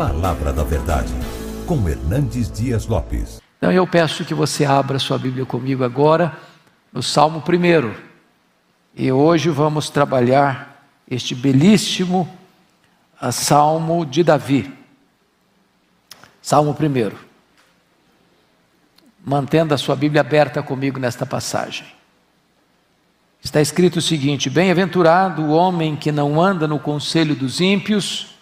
Palavra da Verdade, com Hernandes Dias Lopes. Então eu peço que você abra sua Bíblia comigo agora no Salmo 1. E hoje vamos trabalhar este belíssimo ah, Salmo de Davi. Salmo 1. Mantendo a sua Bíblia aberta comigo nesta passagem. Está escrito o seguinte: Bem-aventurado o homem que não anda no conselho dos ímpios,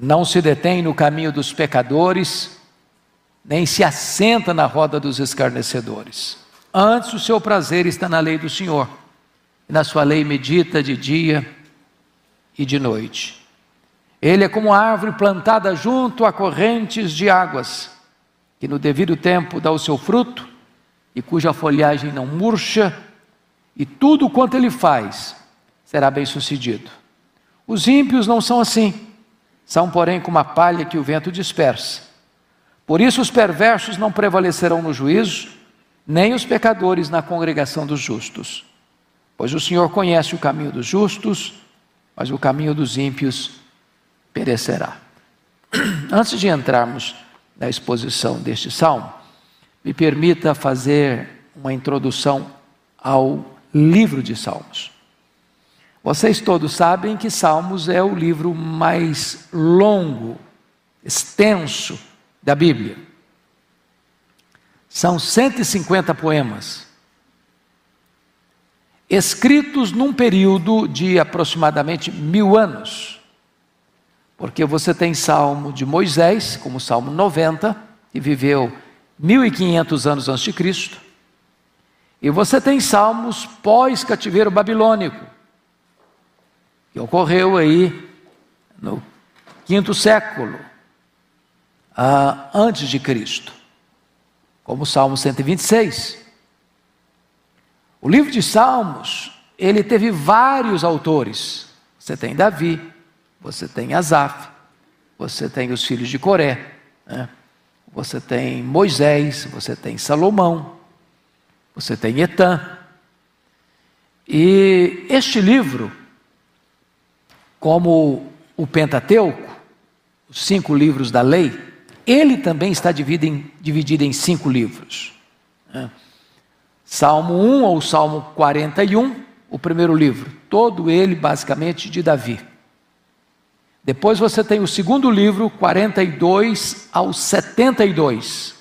não se detém no caminho dos pecadores, nem se assenta na roda dos escarnecedores. Antes o seu prazer está na lei do Senhor, e na sua lei medita de dia e de noite. Ele é como árvore plantada junto a correntes de águas, que no devido tempo dá o seu fruto, e cuja folhagem não murcha, e tudo quanto ele faz será bem sucedido. Os ímpios não são assim são, porém, como a palha que o vento dispersa. Por isso, os perversos não prevalecerão no juízo, nem os pecadores na congregação dos justos. Pois o Senhor conhece o caminho dos justos, mas o caminho dos ímpios perecerá. Antes de entrarmos na exposição deste salmo, me permita fazer uma introdução ao livro de Salmos. Vocês todos sabem que Salmos é o livro mais longo, extenso da Bíblia. São 150 poemas, escritos num período de aproximadamente mil anos. Porque você tem Salmo de Moisés, como Salmo 90, que viveu 1500 anos antes de Cristo. E você tem salmos pós-cativeiro babilônico, que ocorreu aí no quinto século ah, antes de Cristo, como Salmo 126. O livro de Salmos, ele teve vários autores. Você tem Davi, você tem Asaf, você tem os filhos de Coré, né? você tem Moisés, você tem Salomão, você tem Etan. E este livro como o Pentateuco, os cinco livros da lei, ele também está dividido em, dividido em cinco livros. Né? Salmo 1 ou Salmo 41, o primeiro livro, todo ele basicamente de Davi. Depois você tem o segundo livro, 42 ao 72.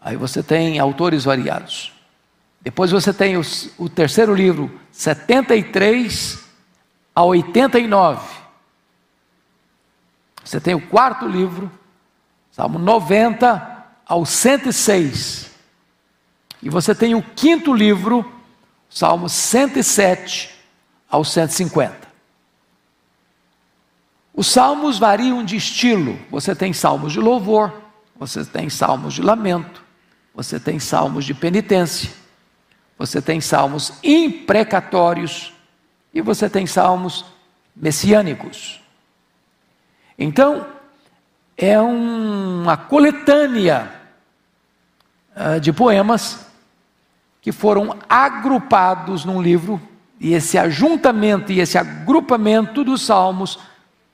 Aí você tem autores variados. Depois você tem os, o terceiro livro, 73 a 89. Você tem o quarto livro, Salmo 90 ao 106. E você tem o quinto livro, Salmo 107 ao 150. Os salmos variam de estilo. Você tem salmos de louvor, você tem salmos de lamento, você tem salmos de penitência, você tem salmos imprecatórios, e você tem salmos messiânicos. Então, é uma coletânea uh, de poemas que foram agrupados num livro, e esse ajuntamento e esse agrupamento dos salmos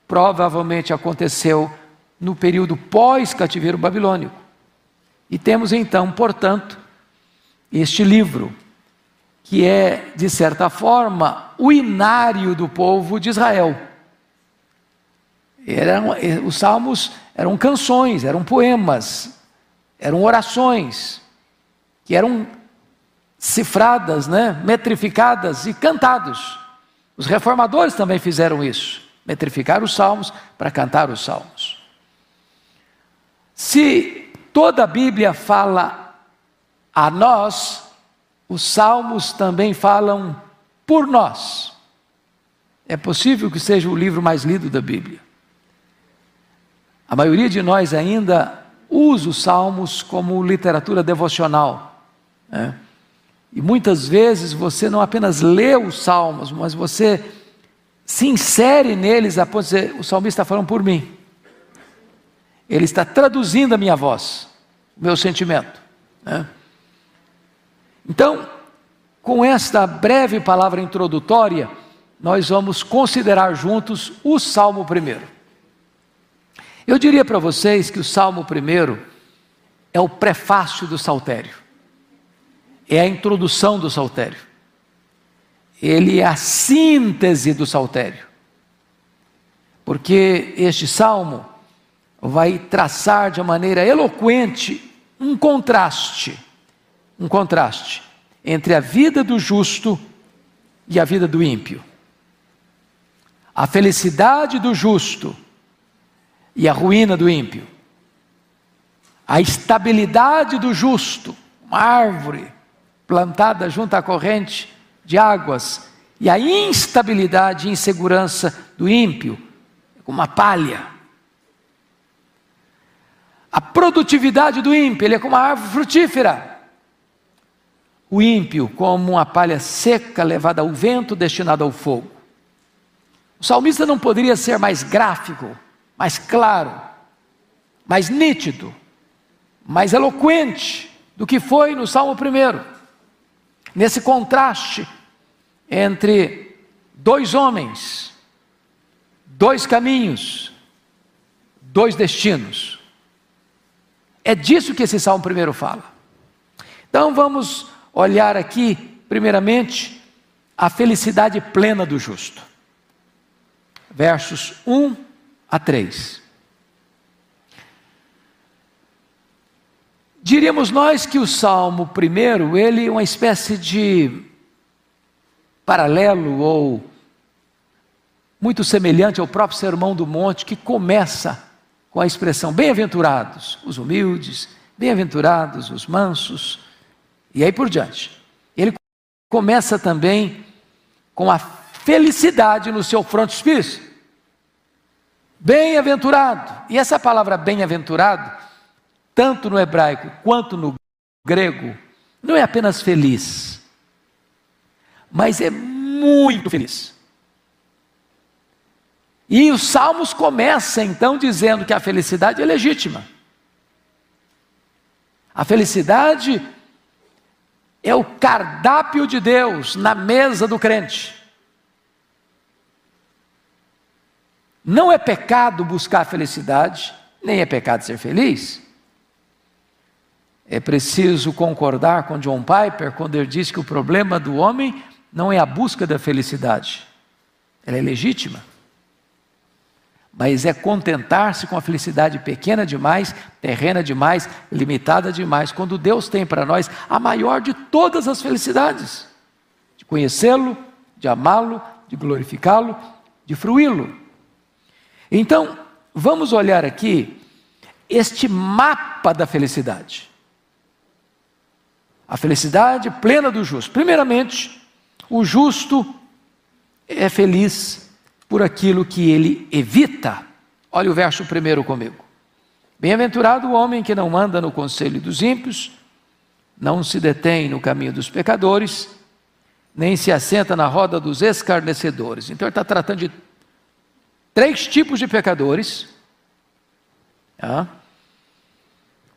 provavelmente aconteceu no período pós-cativeiro babilônico. E temos então, portanto, este livro que é, de certa forma, o inário do povo de Israel. Eram, eh, os salmos eram canções, eram poemas, eram orações, que eram cifradas, né, metrificadas e cantados. Os reformadores também fizeram isso, metrificar os salmos para cantar os salmos. Se toda a Bíblia fala a nós, os salmos também falam por nós. É possível que seja o livro mais lido da Bíblia. A maioria de nós ainda usa os salmos como literatura devocional. Né? E muitas vezes você não apenas lê os salmos, mas você se insere neles a ponto de dizer: o salmista está falando por mim. Ele está traduzindo a minha voz, o meu sentimento. Né? Então, com esta breve palavra introdutória, nós vamos considerar juntos o Salmo primeiro. Eu diria para vocês que o Salmo primeiro é o prefácio do saltério, é a introdução do saltério, ele é a síntese do saltério, porque este salmo vai traçar de maneira eloquente um contraste, um contraste entre a vida do justo e a vida do ímpio. A felicidade do justo e a ruína do ímpio. A estabilidade do justo, uma árvore plantada junto à corrente de águas, e a instabilidade e insegurança do ímpio, como uma palha. A produtividade do ímpio, ele é como uma árvore frutífera. O ímpio, como uma palha seca levada ao vento, destinada ao fogo. O salmista não poderia ser mais gráfico mais claro, mais nítido, mais eloquente do que foi no Salmo 1. Nesse contraste entre dois homens, dois caminhos, dois destinos. É disso que esse Salmo 1 fala. Então vamos olhar aqui, primeiramente, a felicidade plena do justo. Versos 1 a 3. Diríamos nós que o Salmo primeiro, ele é uma espécie de paralelo ou muito semelhante ao próprio Sermão do Monte, que começa com a expressão bem-aventurados os humildes, bem-aventurados os mansos, e aí por diante. Ele começa também com a felicidade no seu frontispício. Bem-aventurado. E essa palavra bem-aventurado, tanto no hebraico quanto no grego, não é apenas feliz, mas é muito feliz. E os Salmos começam então dizendo que a felicidade é legítima. A felicidade é o cardápio de Deus na mesa do crente. Não é pecado buscar felicidade, nem é pecado ser feliz. É preciso concordar com John Piper quando ele diz que o problema do homem não é a busca da felicidade, ela é legítima, mas é contentar-se com a felicidade pequena demais, terrena demais, limitada demais, quando Deus tem para nós a maior de todas as felicidades: de conhecê-lo, de amá-lo, de glorificá-lo, de fruí-lo. Então, vamos olhar aqui este mapa da felicidade. A felicidade plena do justo. Primeiramente, o justo é feliz por aquilo que ele evita. Olha o verso primeiro comigo. Bem-aventurado o homem que não anda no conselho dos ímpios, não se detém no caminho dos pecadores, nem se assenta na roda dos escarnecedores. Então ele está tratando de três tipos de pecadores: tá?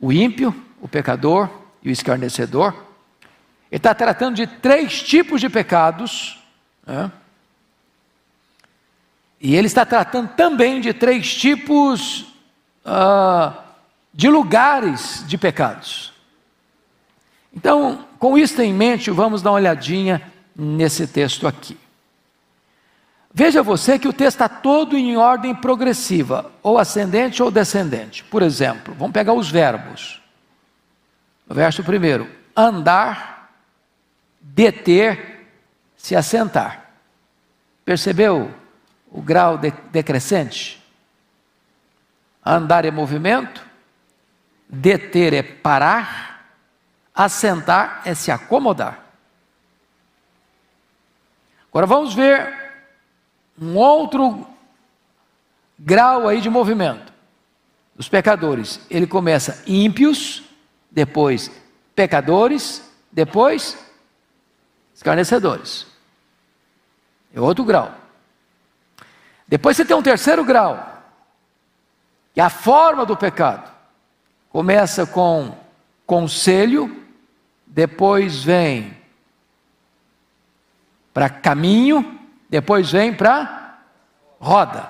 o ímpio, o pecador e o escarnecedor. Ele está tratando de três tipos de pecados. Tá? E ele está tratando também de três tipos uh, de lugares de pecados. Então, com isso em mente, vamos dar uma olhadinha nesse texto aqui. Veja você que o texto está todo em ordem progressiva, ou ascendente ou descendente. Por exemplo, vamos pegar os verbos. No verso primeiro, andar, deter, se assentar. Percebeu o grau de, decrescente? Andar é movimento, deter é parar, assentar é se acomodar. Agora vamos ver um outro grau aí de movimento dos pecadores. Ele começa ímpios, depois pecadores, depois escarnecedores. É outro grau. Depois você tem um terceiro grau, que é a forma do pecado. Começa com conselho, depois vem para caminho, depois vem para roda.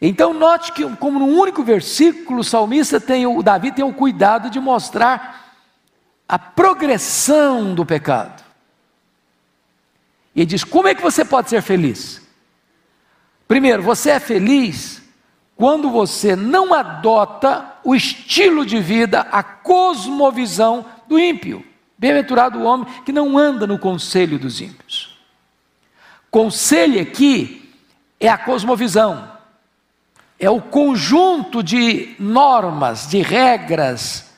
Então note que, como num único versículo, o salmista tem, o Davi tem o cuidado de mostrar a progressão do pecado. E diz: como é que você pode ser feliz? Primeiro, você é feliz quando você não adota o estilo de vida, a cosmovisão do ímpio. Bem-aventurado o homem que não anda no conselho dos ímpios. Conselho aqui é a cosmovisão, é o conjunto de normas, de regras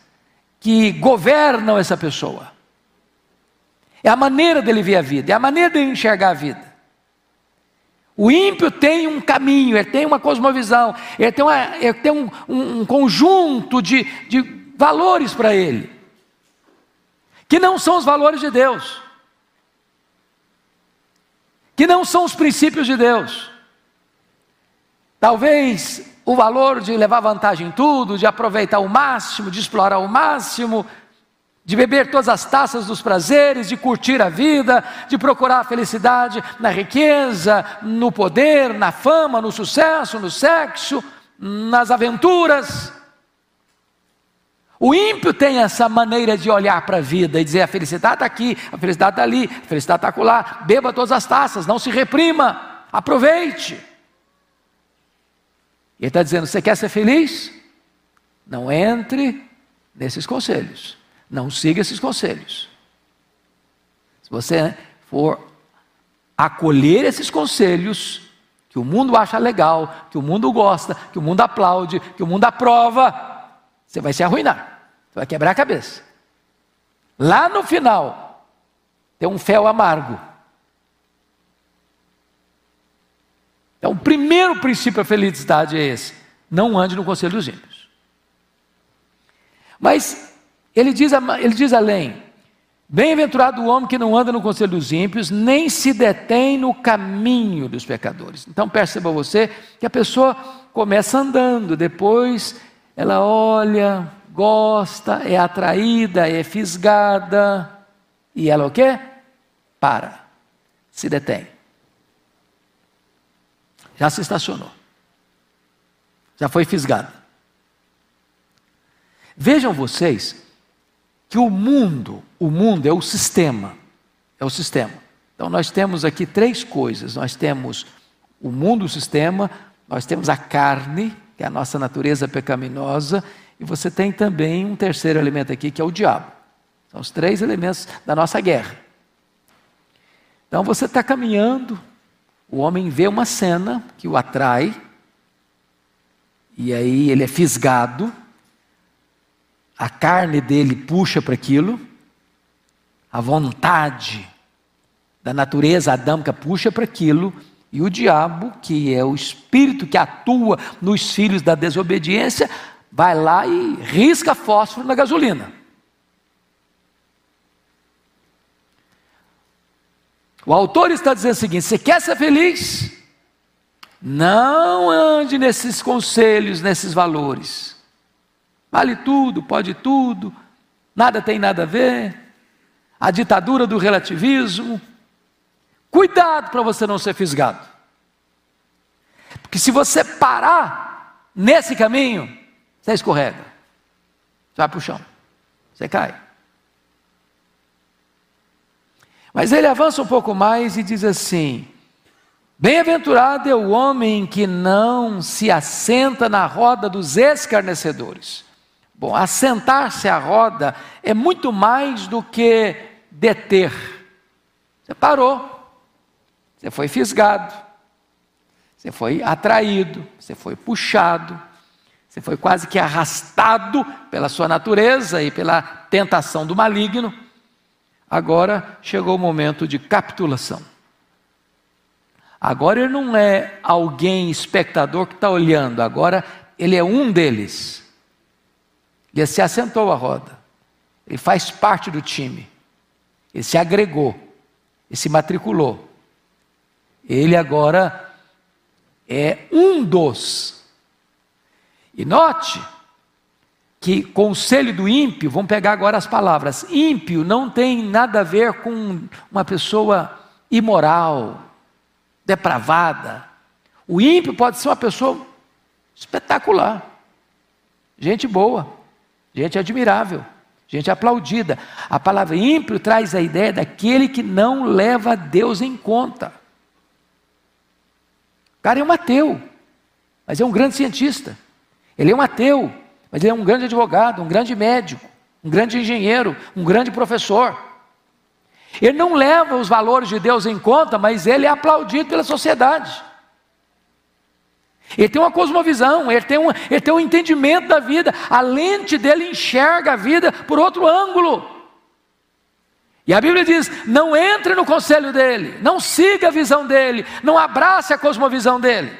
que governam essa pessoa. É a maneira dele ver a vida, é a maneira dele enxergar a vida. O ímpio tem um caminho, ele tem uma cosmovisão, ele tem, uma, ele tem um, um, conjunto de, de valores para ele, que não são os valores de Deus, que não são os princípios de Deus. Talvez o valor de levar vantagem em tudo, de aproveitar o máximo, de explorar o máximo, de beber todas as taças dos prazeres, de curtir a vida, de procurar a felicidade na riqueza, no poder, na fama, no sucesso, no sexo, nas aventuras. O ímpio tem essa maneira de olhar para a vida e dizer: a felicidade está aqui, a felicidade está ali, a felicidade está lá. Beba todas as taças, não se reprima, aproveite. Ele está dizendo: você quer ser feliz? Não entre nesses conselhos. Não siga esses conselhos. Se você for acolher esses conselhos, que o mundo acha legal, que o mundo gosta, que o mundo aplaude, que o mundo aprova, você vai se arruinar. Você vai quebrar a cabeça. Lá no final, tem um fel amargo. Então, o primeiro princípio da felicidade é esse: não ande no conselho dos ímpios. Mas ele diz, ele diz além: Bem-aventurado o homem que não anda no conselho dos ímpios, nem se detém no caminho dos pecadores. Então perceba você que a pessoa começa andando, depois ela olha, gosta, é atraída, é fisgada, e ela o quê? Para, se detém já se estacionou. Já foi fisgado. Vejam vocês que o mundo, o mundo é o sistema, é o sistema. Então nós temos aqui três coisas. Nós temos o mundo, o sistema, nós temos a carne, que é a nossa natureza pecaminosa, e você tem também um terceiro elemento aqui, que é o diabo. São os três elementos da nossa guerra. Então você está caminhando, o homem vê uma cena que o atrai, e aí ele é fisgado, a carne dele puxa para aquilo, a vontade da natureza adâmica puxa para aquilo, e o diabo, que é o espírito que atua nos filhos da desobediência, vai lá e risca fósforo na gasolina. O autor está dizendo o seguinte: você quer ser feliz? Não ande nesses conselhos, nesses valores. Vale tudo, pode tudo, nada tem nada a ver. A ditadura do relativismo. Cuidado para você não ser fisgado. Porque se você parar nesse caminho, você escorrega. Você vai para o chão. Você cai. Mas ele avança um pouco mais e diz assim: Bem-aventurado é o homem que não se assenta na roda dos escarnecedores. Bom, assentar-se à roda é muito mais do que deter. Você parou, você foi fisgado, você foi atraído, você foi puxado, você foi quase que arrastado pela sua natureza e pela tentação do maligno. Agora chegou o momento de capitulação. Agora ele não é alguém espectador que está olhando, agora ele é um deles. Ele se assentou à roda, ele faz parte do time, ele se agregou, ele se matriculou. Ele agora é um dos. E note que conselho do ímpio, vamos pegar agora as palavras, ímpio não tem nada a ver com uma pessoa imoral, depravada. O ímpio pode ser uma pessoa espetacular. Gente boa, gente admirável, gente aplaudida. A palavra ímpio traz a ideia daquele que não leva Deus em conta. O cara é um ateu, mas é um grande cientista. Ele é um ateu, mas ele é um grande advogado, um grande médico, um grande engenheiro, um grande professor. Ele não leva os valores de Deus em conta, mas ele é aplaudido pela sociedade. Ele tem uma cosmovisão, ele tem um, ele tem um entendimento da vida, a lente dele enxerga a vida por outro ângulo. E a Bíblia diz: não entre no conselho dele, não siga a visão dele, não abrace a cosmovisão dele.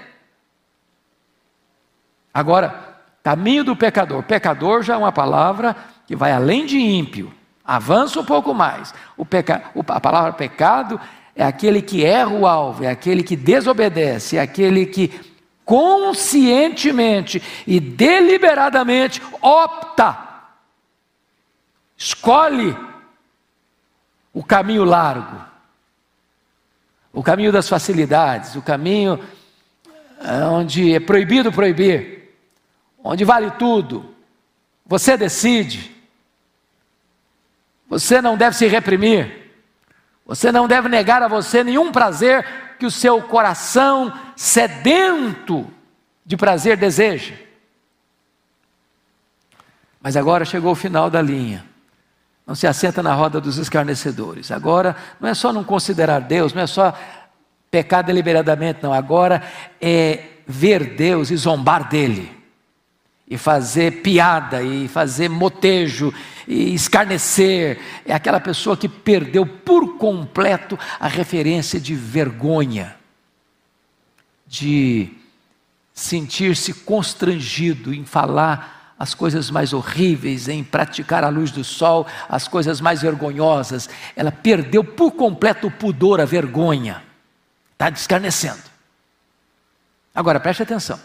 Agora, caminho do pecador. Pecador já é uma palavra que vai além de ímpio, avança um pouco mais. O peca, a palavra pecado é aquele que erra o alvo, é aquele que desobedece, é aquele que conscientemente e deliberadamente opta, escolhe o caminho largo, o caminho das facilidades, o caminho eh, onde é proibido proibir, onde vale tudo, você decide, você não deve se reprimir, você não deve negar a você nenhum prazer que o seu coração sedento de prazer deseja. Mas agora chegou o final da linha. Não se assenta na roda dos escarnecedores. Agora não é só não considerar Deus, não é só pecar deliberadamente, não. Agora é ver Deus e zombar dele. E fazer piada, e fazer motejo, e escarnecer, é aquela pessoa que perdeu por completo a referência de vergonha, de sentir-se constrangido em falar as coisas mais horríveis, em praticar à luz do sol as coisas mais vergonhosas. Ela perdeu por completo o pudor, a vergonha. Está descarnecendo. Agora preste atenção.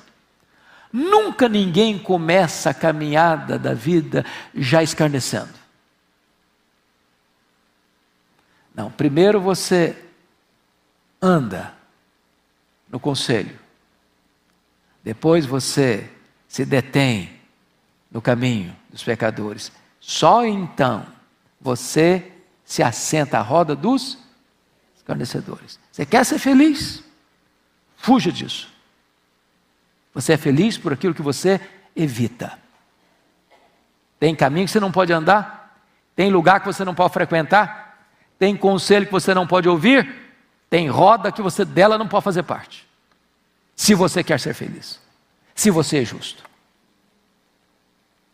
Nunca ninguém começa a caminhada da vida já escarnecendo. Não, primeiro você anda no conselho. Depois você se detém no caminho dos pecadores. Só então você se assenta à roda dos escarnecedores. Você quer ser feliz? Fuja disso. Você é feliz por aquilo que você evita. Tem caminho que você não pode andar, tem lugar que você não pode frequentar, tem conselho que você não pode ouvir, tem roda que você dela não pode fazer parte. Se você quer ser feliz, se você é justo.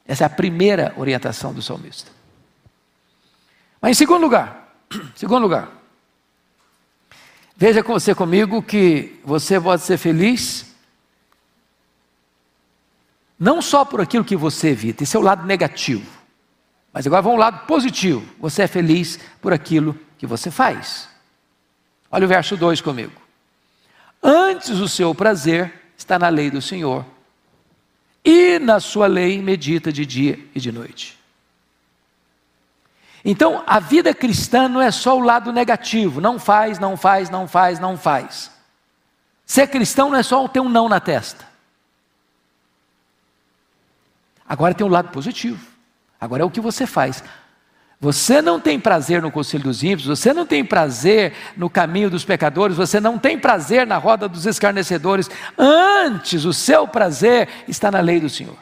Essa é a primeira orientação do salmista. Mas em segundo lugar, segundo lugar, veja com você comigo que você pode ser feliz não só por aquilo que você evita, esse é o lado negativo. Mas agora vamos ao lado positivo. Você é feliz por aquilo que você faz. Olha o verso 2 comigo. Antes o seu prazer está na lei do Senhor, e na sua lei medita de dia e de noite. Então, a vida cristã não é só o lado negativo, não faz, não faz, não faz, não faz. Ser cristão não é só ter um não na testa. Agora tem um lado positivo. Agora é o que você faz. Você não tem prazer no conselho dos ímpios, você não tem prazer no caminho dos pecadores, você não tem prazer na roda dos escarnecedores. Antes, o seu prazer está na lei do Senhor.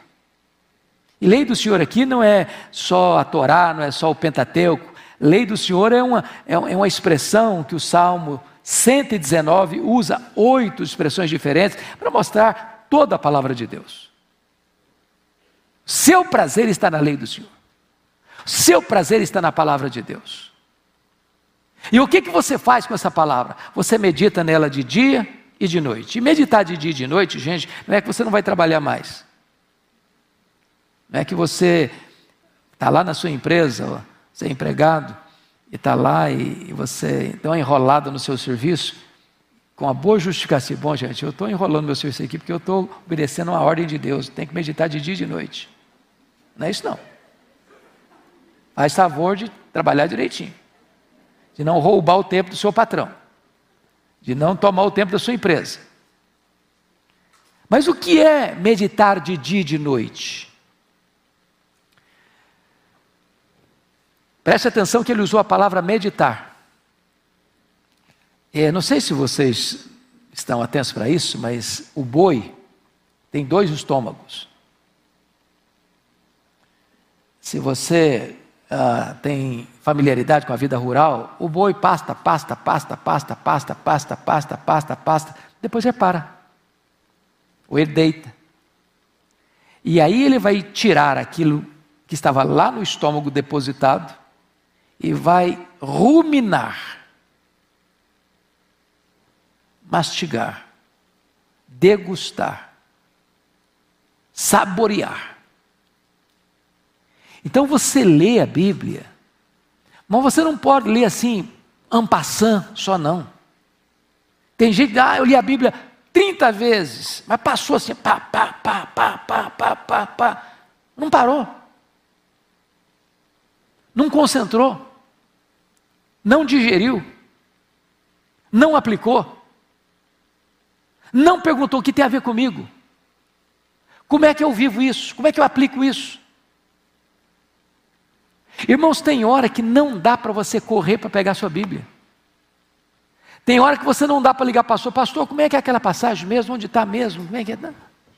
E lei do Senhor aqui não é só a Torá, não é só o Pentateuco. Lei do Senhor é uma, é uma expressão que o Salmo 119 usa oito expressões diferentes para mostrar toda a palavra de Deus. Seu prazer está na lei do Senhor. Seu prazer está na palavra de Deus. E o que, que você faz com essa palavra? Você medita nela de dia e de noite. E meditar de dia e de noite, gente, não é que você não vai trabalhar mais. Não é que você está lá na sua empresa, você é empregado, e está lá e, você está enrolado no seu serviço, com uma boa justificativa. Bom, gente, eu estou enrolando meu serviço aqui porque eu estou obedecendo uma ordem de Deus. Tem que meditar de dia e de noite. Não é isso não. Faz favor de trabalhar direitinho. De não roubar o tempo do seu patrão. De não tomar o tempo da sua empresa. Mas o que é meditar de dia e de noite? Preste atenção que ele usou a palavra meditar. É, não sei se vocês estão atentos para isso, mas o boi tem dois estômagos. Se você uh, tem familiaridade com a vida rural, o boi pasta, pasta, pasta, pasta, pasta, pasta, pasta, pasta, pasta, depois repara. Ou ele deita. E aí ele vai tirar aquilo que estava lá no estômago depositado e vai ruminar, mastigar, degustar, saborear. Então você lê a Bíblia, mas você não pode ler assim, ampassant só não. Tem gente que, ah, eu li a Bíblia 30 vezes, mas passou assim, pá, pá, pá, pá, pá, pá, pá, pá. Não parou. Não concentrou. Não digeriu. Não aplicou. Não perguntou o que tem a ver comigo. Como é que eu vivo isso? Como é que eu aplico isso? Irmãos, tem hora que não dá para você correr para pegar sua Bíblia. Tem hora que você não dá para ligar para o pastor, pastor, como é que é aquela passagem mesmo? Onde está mesmo? Como é que é? Não,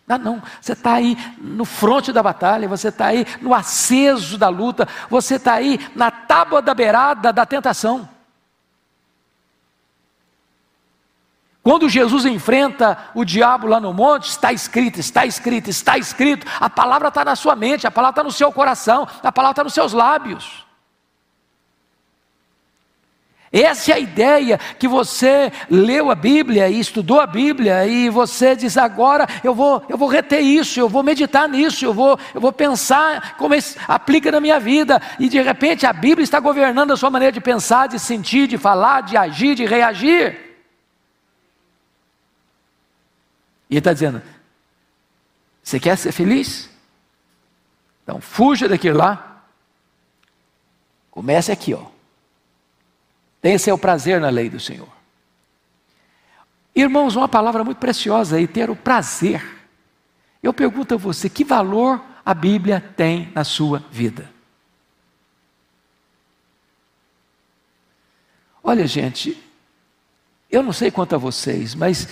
não, não. Você está aí no fronte da batalha, você está aí no aceso da luta, você está aí na tábua da beirada da tentação. Quando Jesus enfrenta o diabo lá no monte, está escrito, está escrito, está escrito, a palavra está na sua mente, a palavra está no seu coração, a palavra está nos seus lábios. Essa é a ideia que você leu a Bíblia e estudou a Bíblia e você diz agora eu vou eu vou reter isso, eu vou meditar nisso, eu vou eu vou pensar como isso aplica na minha vida e de repente a Bíblia está governando a sua maneira de pensar, de sentir, de falar, de agir, de reagir. Ele está dizendo: você quer ser feliz? Então fuja daquilo lá. Comece aqui, ó. Tenha seu prazer na lei do Senhor. Irmãos, uma palavra muito preciosa aí, ter o prazer. Eu pergunto a você, que valor a Bíblia tem na sua vida? Olha, gente, eu não sei quanto a vocês, mas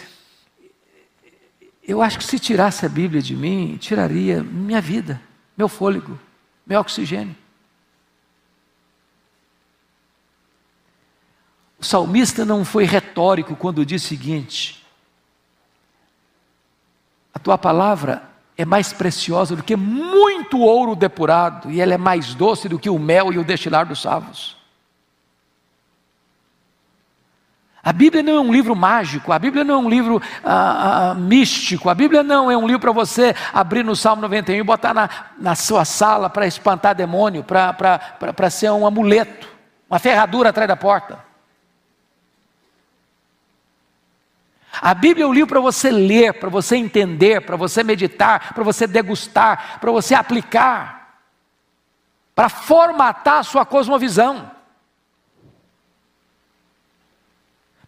eu acho que se tirasse a Bíblia de mim, tiraria minha vida, meu fôlego, meu oxigênio. O salmista não foi retórico quando disse o seguinte: A tua palavra é mais preciosa do que muito ouro depurado, e ela é mais doce do que o mel e o destilar dos savos. A Bíblia não é um livro mágico, a Bíblia não é um livro ah, ah, místico, a Bíblia não é um livro para você abrir no Salmo 91 e botar na, na sua sala para espantar demônio, para ser um amuleto, uma ferradura atrás da porta. A Bíblia é um livro para você ler, para você entender, para você meditar, para você degustar, para você aplicar, para formatar a sua cosmovisão,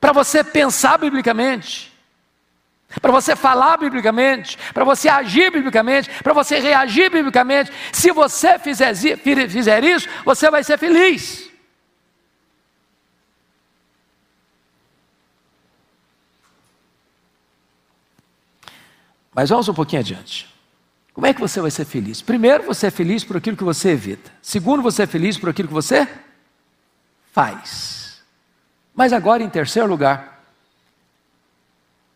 para você pensar biblicamente, para você falar biblicamente, para você agir biblicamente, para você reagir biblicamente. Se você fizer, fizer isso, você vai ser feliz. Mas vamos um pouquinho adiante. Como é que você vai ser feliz? Primeiro, você é feliz por aquilo que você evita. Segundo, você é feliz por aquilo que você faz. Mas agora, em terceiro lugar,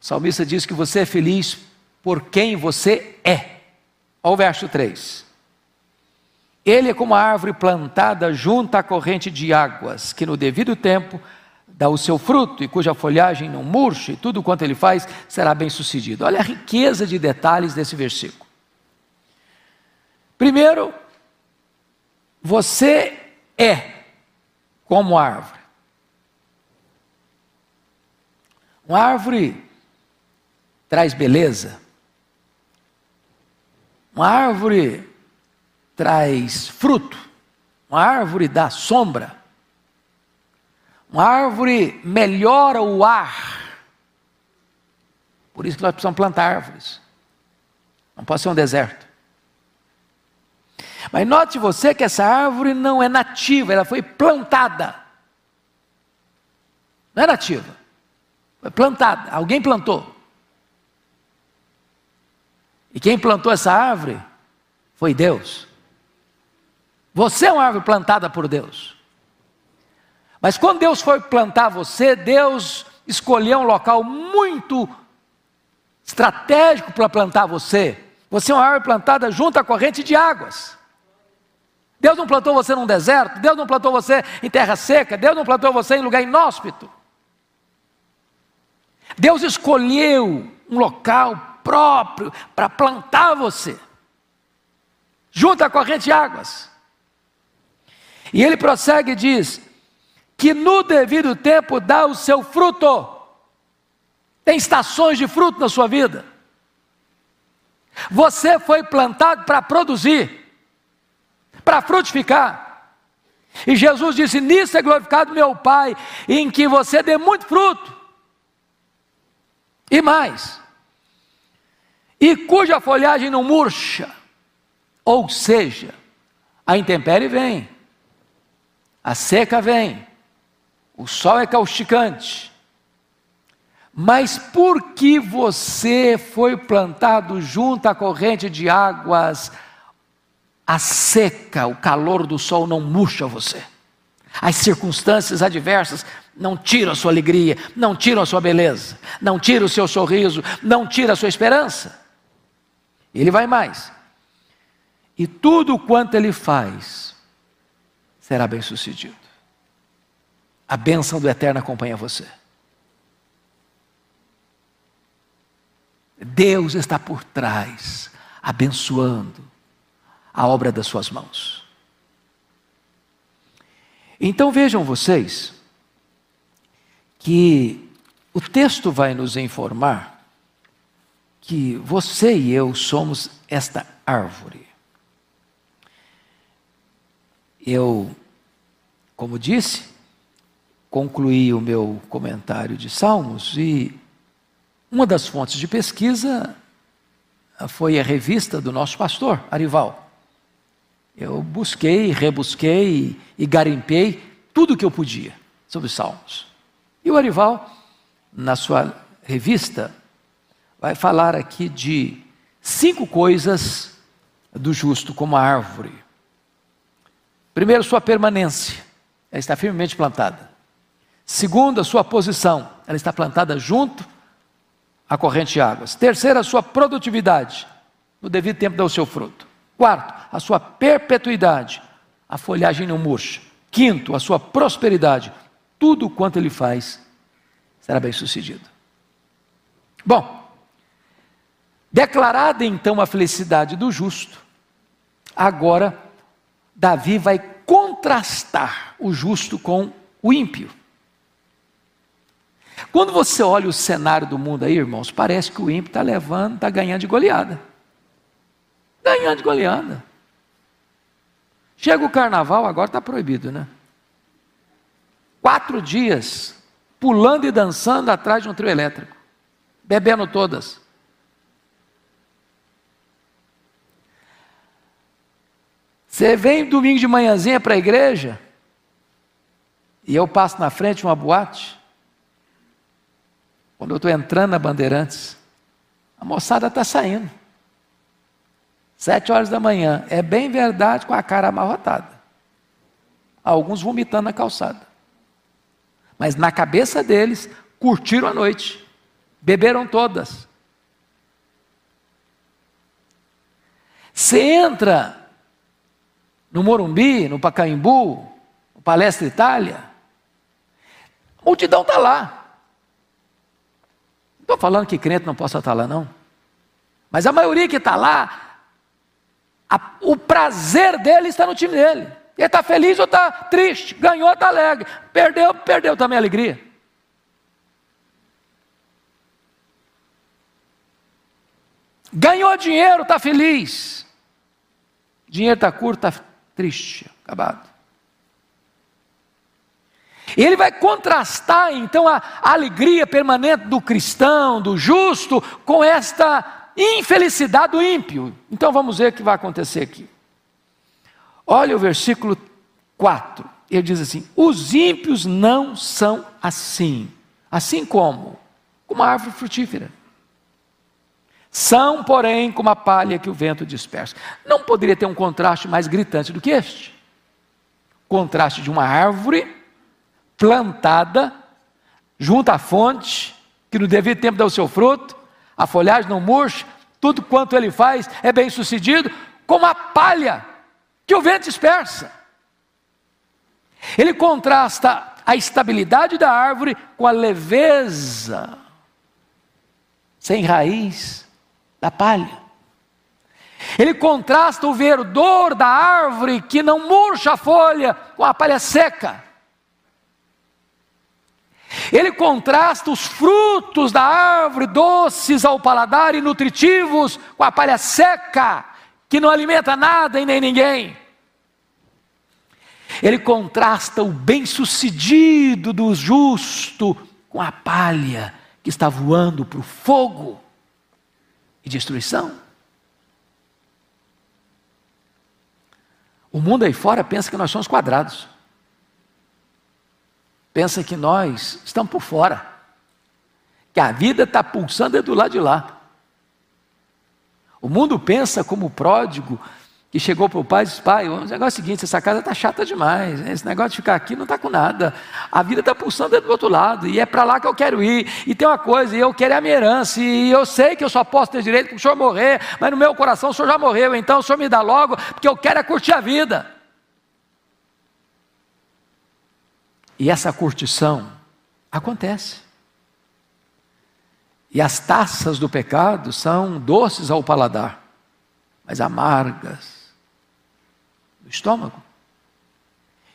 o salmista diz que você é feliz por quem você é. Olha o verso 3. Ele é como a árvore plantada junto à corrente de águas, que no devido tempo dá o seu fruto e cuja folhagem não murcha, e tudo quanto ele faz será bem sucedido. Olha a riqueza de detalhes desse versículo. Primeiro, você é como árvore. Uma árvore traz beleza. Uma árvore traz fruto. Uma árvore dá sombra. Uma árvore melhora o ar. Por isso que nós precisamos plantar árvores. Não pode ser um deserto. Mas note você que essa árvore não é nativa, ela foi plantada. Não é nativa, plantada, alguém plantou. E quem plantou essa árvore foi Deus. Você é uma árvore plantada por Deus. Mas quando Deus foi plantar você, Deus escolheu um local muito estratégico para plantar você. Você é uma árvore plantada junto à corrente de águas. Deus não plantou você num deserto, Deus não plantou você em terra seca, Deus não plantou você em lugar inóspito. Deus escolheu um local próprio para plantar você, junto à corrente de águas. E ele prossegue e diz: que no devido tempo dá o seu fruto. Tem estações de fruto na sua vida. Você foi plantado para produzir para frutificar. E Jesus disse: Nisso é glorificado meu Pai, em que você dê muito fruto. E mais, e cuja folhagem não murcha, ou seja, a intempérie vem, a seca vem, o sol é causticante, mas porque você foi plantado junto à corrente de águas a seca, o calor do sol não murcha você. As circunstâncias adversas não tiram a sua alegria, não tiram a sua beleza, não tiram o seu sorriso, não tiram a sua esperança. Ele vai mais. E tudo quanto ele faz será bem sucedido. A bênção do eterno acompanha você. Deus está por trás, abençoando, a obra das suas mãos. Então vejam vocês que o texto vai nos informar que você e eu somos esta árvore. Eu, como disse, concluí o meu comentário de Salmos e uma das fontes de pesquisa foi a revista do nosso pastor, Arival. Eu busquei, rebusquei e garimpei tudo o que eu podia sobre os salmos. E o Arival, na sua revista, vai falar aqui de cinco coisas do justo como a árvore. Primeiro, sua permanência, ela está firmemente plantada. Segundo, a sua posição, ela está plantada junto à corrente de águas. Terceiro, a sua produtividade, no devido tempo dá o seu fruto. Quarto, a sua perpetuidade, a folhagem não murcha. Quinto, a sua prosperidade, tudo quanto ele faz será bem sucedido. Bom, declarada então a felicidade do justo, agora Davi vai contrastar o justo com o ímpio. Quando você olha o cenário do mundo aí, irmãos, parece que o ímpio está levando, está ganhando de goleada ganhando de goleada. Chega o carnaval, agora está proibido, né? Quatro dias pulando e dançando atrás de um trio elétrico, bebendo todas. Você vem domingo de manhãzinha para a igreja, e eu passo na frente uma boate, quando eu estou entrando na Bandeirantes, a moçada está saindo. Sete horas da manhã. É bem verdade com a cara amarrotada. Alguns vomitando na calçada. Mas na cabeça deles, curtiram a noite. Beberam todas. Você entra no Morumbi, no Pacaembu, no Palestra Itália, a multidão está lá. Não estou falando que crente não possa estar lá, não. Mas a maioria que está lá a, o prazer dele está no time dele. Ele está feliz ou está triste, ganhou, está alegre, perdeu, perdeu também a alegria. Ganhou dinheiro, está feliz. Dinheiro está curto, está triste, acabado. Ele vai contrastar então a alegria permanente do cristão, do justo, com esta infelicidade do ímpio. Então vamos ver o que vai acontecer aqui. Olha o versículo 4. Ele diz assim: Os ímpios não são assim. Assim como? Como uma árvore frutífera. São, porém, como a palha que o vento dispersa. Não poderia ter um contraste mais gritante do que este. Contraste de uma árvore plantada junto à fonte, que no devido tempo dá o seu fruto, a folhagem não murcha, tudo quanto ele faz é bem sucedido, como a palha que o vento dispersa. Ele contrasta a estabilidade da árvore com a leveza, sem raiz, da palha. Ele contrasta o verdor da árvore que não murcha a folha com a palha seca. Ele contrasta os frutos da árvore doces ao paladar e nutritivos com a palha seca, que não alimenta nada e nem ninguém. Ele contrasta o bem-sucedido do justo com a palha que está voando para o fogo e destruição. O mundo aí fora pensa que nós somos quadrados. Pensa que nós estamos por fora. Que a vida está pulsando é do lado de lá. O mundo pensa como o pródigo que chegou para o pai e disse: Pai, o negócio é o seguinte: essa casa está chata demais, esse negócio de ficar aqui não está com nada. A vida está pulsando do outro lado, e é para lá que eu quero ir. E tem uma coisa, e eu quero a minha herança, e eu sei que eu só posso ter direito para o senhor morrer, mas no meu coração o senhor já morreu, então o senhor me dá logo, porque eu quero é curtir a vida. E essa curtição acontece. E as taças do pecado são doces ao paladar, mas amargas do estômago.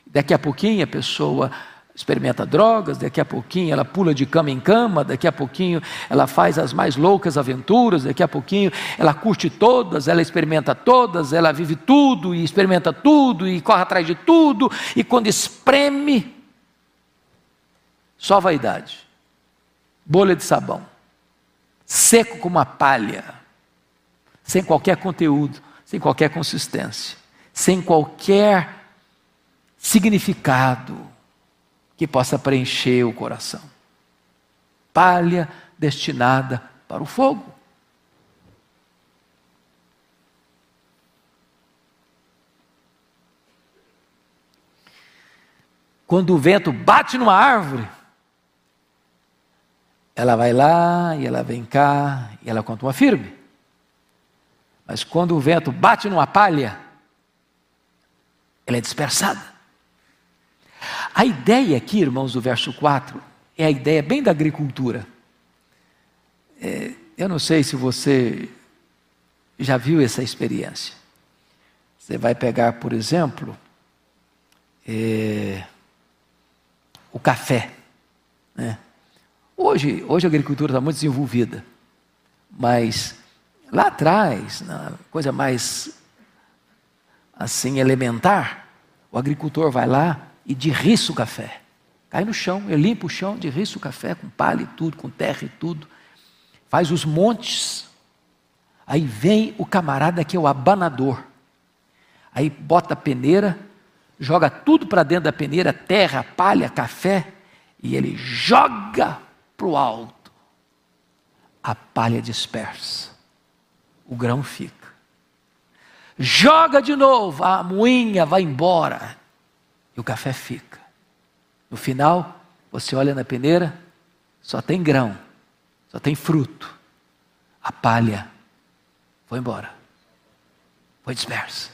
Daqui a pouquinho a pessoa experimenta drogas, daqui a pouquinho ela pula de cama em cama, daqui a pouquinho ela faz as mais loucas aventuras, daqui a pouquinho ela curte todas, ela experimenta todas, ela vive tudo e experimenta tudo e corre atrás de tudo, e quando espreme, só vaidade, bolha de sabão, seco como uma palha, sem qualquer conteúdo, sem qualquer consistência sem qualquer significado que possa preencher o coração. Palha destinada para o fogo. Quando o vento bate numa árvore, ela vai lá e ela vem cá e ela continua firme. Mas quando o vento bate numa palha, ela é dispersada. A ideia aqui, irmãos, do verso 4, é a ideia bem da agricultura. É, eu não sei se você já viu essa experiência. Você vai pegar, por exemplo, é, o café. Né? Hoje, hoje a agricultura está muito desenvolvida, mas lá atrás, na coisa mais assim elementar, o agricultor vai lá e derriça o café. Cai no chão, ele limpa o chão, derriça o café com palha e tudo, com terra e tudo. Faz os montes. Aí vem o camarada que é o abanador. Aí bota a peneira, joga tudo para dentro da peneira, terra, palha, café, e ele joga para o alto. A palha dispersa, o grão fica joga de novo, a moinha vai embora e o café fica. No final, você olha na peneira, só tem grão, só tem fruto. A palha foi embora, foi dispersa.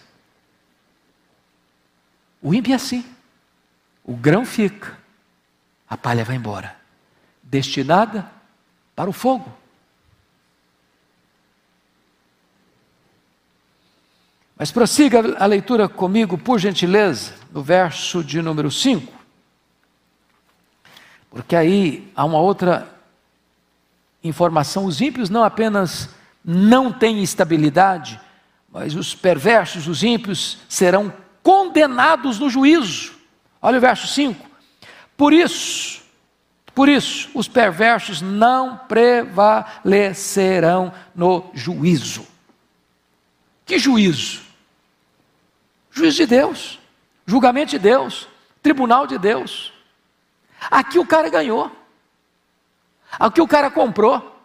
O ímpio é assim: o grão fica, a palha vai embora, destinada para o fogo. Mas prossiga a leitura comigo, por gentileza, no verso de número 5. Porque aí há uma outra informação: os ímpios não apenas não têm estabilidade, mas os perversos, os ímpios, serão condenados no juízo. Olha o verso 5. Por isso, Por isso, os perversos não prevalecerão no juízo. Que juízo? Juízo de Deus, julgamento de Deus, tribunal de Deus. Aqui o cara ganhou, aqui o cara comprou,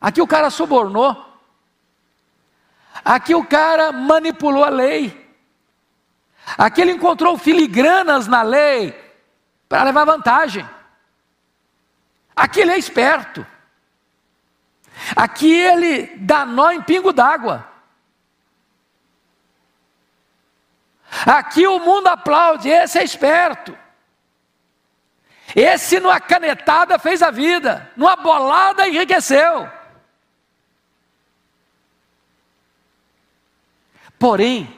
aqui o cara subornou, aqui o cara manipulou a lei, aqui ele encontrou filigranas na lei para levar vantagem. Aqui ele é esperto. Aqui ele dá nó em pingo d'água. Aqui o mundo aplaude, esse é esperto. Esse numa canetada fez a vida, numa bolada enriqueceu. Porém,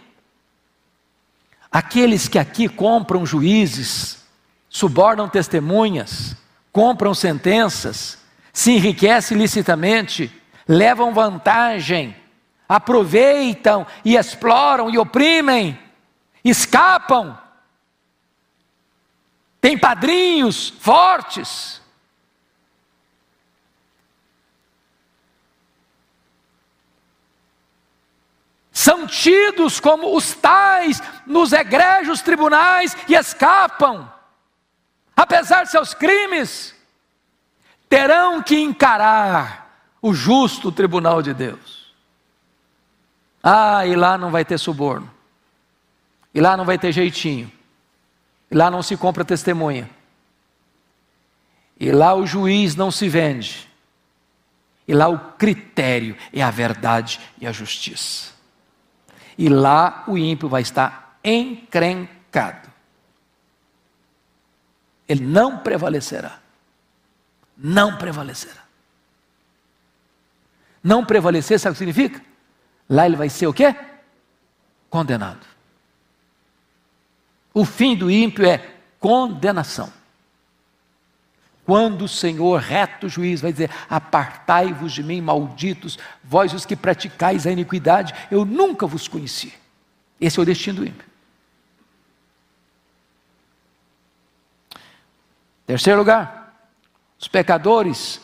aqueles que aqui compram juízes, subornam testemunhas, compram sentenças, se enriquecem ilicitamente, levam vantagem, aproveitam e exploram e oprimem, escapam, têm padrinhos fortes. São tidos como os tais nos egrégios tribunais e escapam apesar de seus crimes, terão que encarar o justo tribunal de Deus. Ah, e lá não vai ter suborno, e lá não vai ter jeitinho, e lá não se compra testemunha, e lá o juiz não se vende, e lá o critério é a verdade e a justiça, e lá o ímpio vai estar encrencado ele não prevalecerá. Não prevalecerá. Não prevalecer, sabe o que significa? Lá ele vai ser o quê? Condenado. O fim do ímpio é condenação. Quando o Senhor, reto juiz, vai dizer: Apartai-vos de mim, malditos, vós os que praticais a iniquidade, eu nunca vos conheci. Esse é o destino do ímpio. Terceiro lugar, os pecadores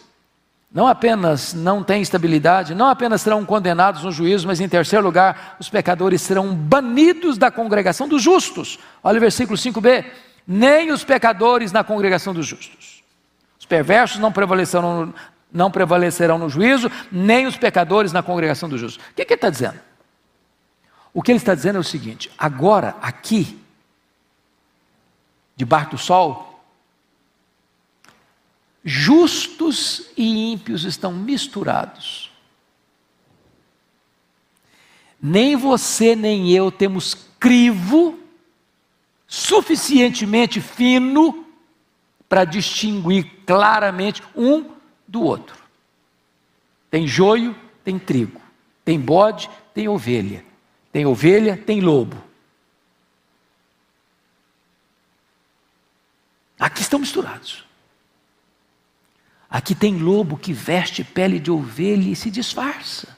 não apenas não têm estabilidade, não apenas serão condenados no juízo, mas em terceiro lugar, os pecadores serão banidos da congregação dos justos. Olha o versículo 5b: nem os pecadores na congregação dos justos. Os perversos não prevalecerão, não prevalecerão no juízo, nem os pecadores na congregação dos justos. O que, que ele está dizendo? O que ele está dizendo é o seguinte: agora, aqui, debaixo do sol, justos e ímpios estão misturados. Nem você nem eu temos crivo suficientemente fino para distinguir claramente um do outro. Tem joio, tem trigo. Tem bode, tem ovelha. Tem ovelha, tem lobo. Aqui estão misturados. Aqui tem lobo que veste pele de ovelha e se disfarça.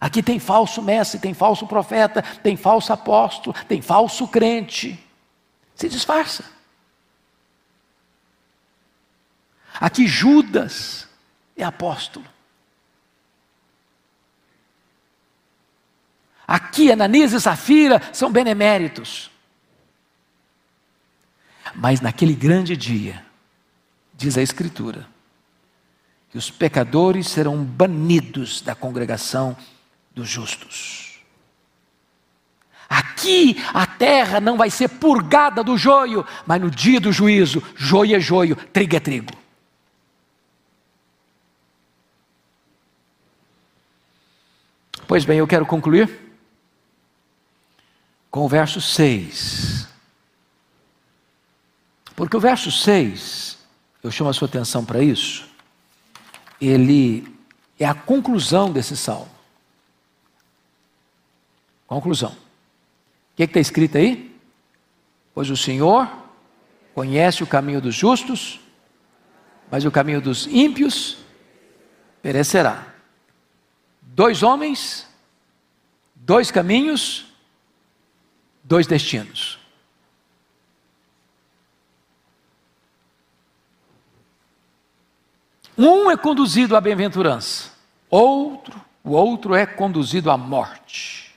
Aqui tem falso mestre, tem falso profeta, tem falso apóstolo, tem falso crente. Se disfarça. Aqui Judas é apóstolo. Aqui Ananias e Safira são beneméritos. Mas naquele grande dia, diz a Escritura, que os pecadores serão banidos da congregação dos justos. Aqui a terra não vai ser purgada do joio, mas no dia do juízo, joio é joio, trigo é trigo. Pois bem, eu quero concluir com o verso 6. Porque o verso 6, eu chamo a sua atenção para isso, ele é a conclusão desse salmo. Conclusão. O que está escrito aí? Pois o Senhor conhece o caminho dos justos, mas o caminho dos ímpios perecerá. Dois homens, dois caminhos, dois destinos. Um é conduzido à bem-aventurança, outro, o outro é conduzido à morte.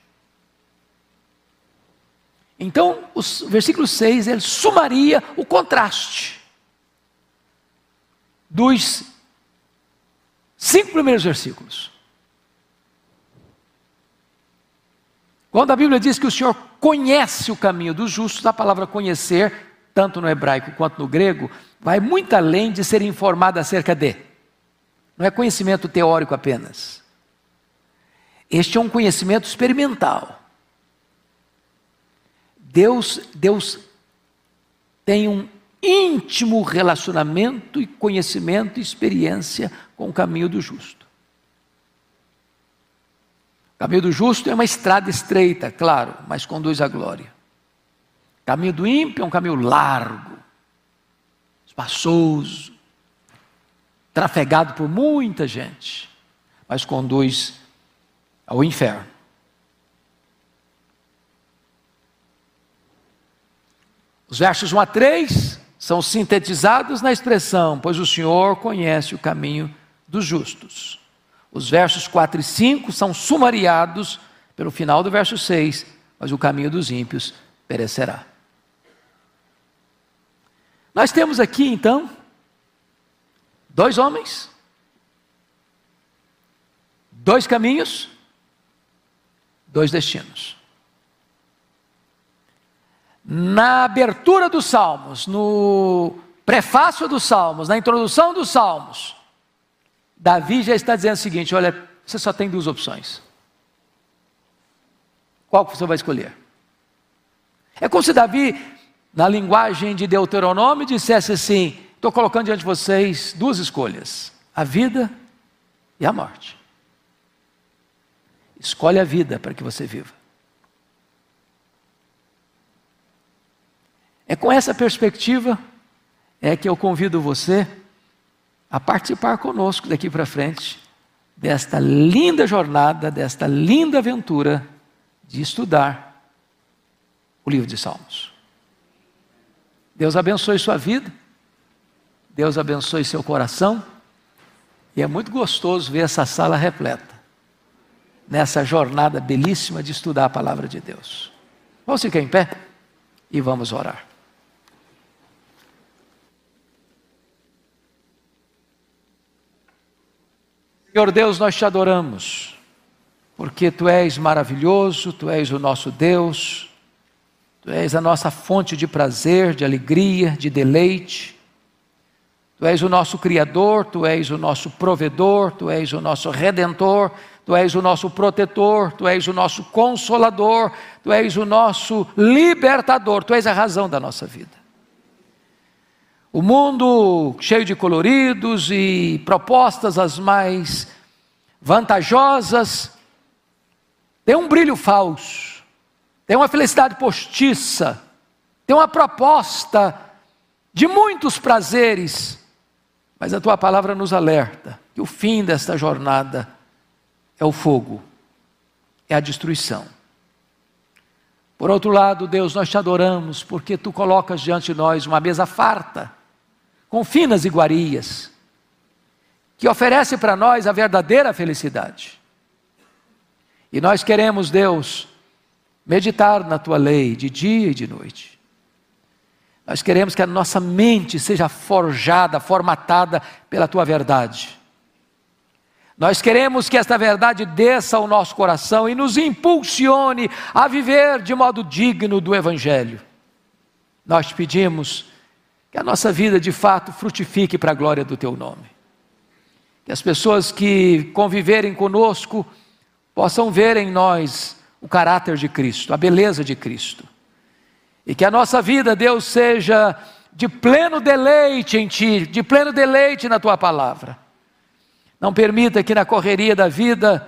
Então, o versículo 6, ele sumaria o contraste dos cinco primeiros versículos. Quando a Bíblia diz que o Senhor conhece o caminho dos justos, a palavra conhecer, tanto no hebraico quanto no grego, vai muito além de ser informado acerca de. Não é conhecimento teórico apenas. Este é um conhecimento experimental. Deus, Deus tem um íntimo relacionamento e conhecimento e experiência com o caminho do justo. O caminho do justo é uma estrada estreita, claro, mas conduz à glória. O caminho do ímpio é um caminho largo, espaçoso, trafegado por muita gente, mas conduz ao inferno. Os versos 1 a 3 são sintetizados na expressão: Pois o Senhor conhece o caminho dos justos. Os versos 4 e 5 são sumariados pelo final do verso 6, mas o caminho dos ímpios perecerá. Nós temos aqui então dois homens, dois caminhos, dois destinos. Na abertura dos Salmos, no prefácio dos Salmos, na introdução dos Salmos, Davi já está dizendo o seguinte: olha, você só tem duas opções. Qual que você vai escolher? É como se Davi, na linguagem de Deuteronômio, dissesse assim: estou colocando diante de vocês duas escolhas: a vida e a morte. Escolhe a vida para que você viva. É com essa perspectiva é que eu convido você a participar conosco daqui para frente desta linda jornada, desta linda aventura de estudar o livro de Salmos. Deus abençoe sua vida, Deus abençoe seu coração, e é muito gostoso ver essa sala repleta, nessa jornada belíssima de estudar a palavra de Deus. Vamos ficar em pé e vamos orar. Senhor Deus, nós te adoramos, porque tu és maravilhoso, tu és o nosso Deus, tu és a nossa fonte de prazer, de alegria, de deleite. Tu és o nosso Criador, tu és o nosso provedor, tu és o nosso redentor, tu és o nosso protetor, tu és o nosso consolador, tu és o nosso libertador, tu és a razão da nossa vida. O mundo cheio de coloridos e propostas as mais vantajosas, tem um brilho falso, tem uma felicidade postiça, tem uma proposta de muitos prazeres, mas a tua palavra nos alerta que o fim desta jornada é o fogo, é a destruição. Por outro lado, Deus, nós te adoramos porque tu colocas diante de nós uma mesa farta com finas iguarias, que oferece para nós a verdadeira felicidade. E nós queremos, Deus, meditar na tua lei de dia e de noite. Nós queremos que a nossa mente seja forjada, formatada pela tua verdade. Nós queremos que esta verdade desça ao nosso coração e nos impulsione a viver de modo digno do Evangelho. Nós te pedimos que a nossa vida de fato frutifique para a glória do teu nome. Que as pessoas que conviverem conosco possam ver em nós o caráter de Cristo, a beleza de Cristo. E que a nossa vida, Deus, seja de pleno deleite em Ti, de pleno deleite na Tua palavra. Não permita que na correria da vida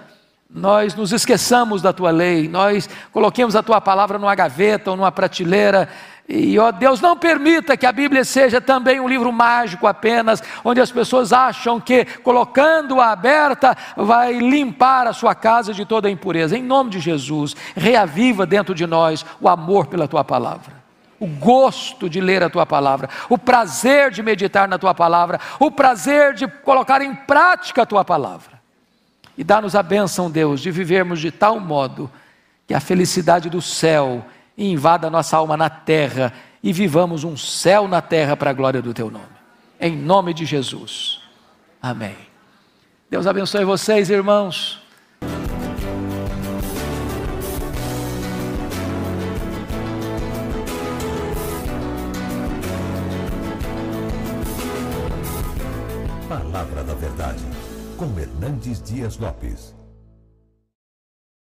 nós nos esqueçamos da Tua lei, nós coloquemos a Tua palavra numa gaveta ou numa prateleira e ó Deus, não permita que a Bíblia seja também um livro mágico apenas, onde as pessoas acham que colocando-a aberta vai limpar a sua casa de toda a impureza. Em nome de Jesus, reaviva dentro de nós o amor pela tua palavra. o gosto de ler a tua palavra, o prazer de meditar na tua palavra, o prazer de colocar em prática a tua palavra. E dá-nos a bênção, Deus, de vivermos de tal modo que a felicidade do céu invada a nossa alma na terra e vivamos um céu na terra para a glória do teu nome. Em nome de Jesus. Amém. Deus abençoe vocês, irmãos. Palavra da Verdade, com Hernandes Dias Lopes.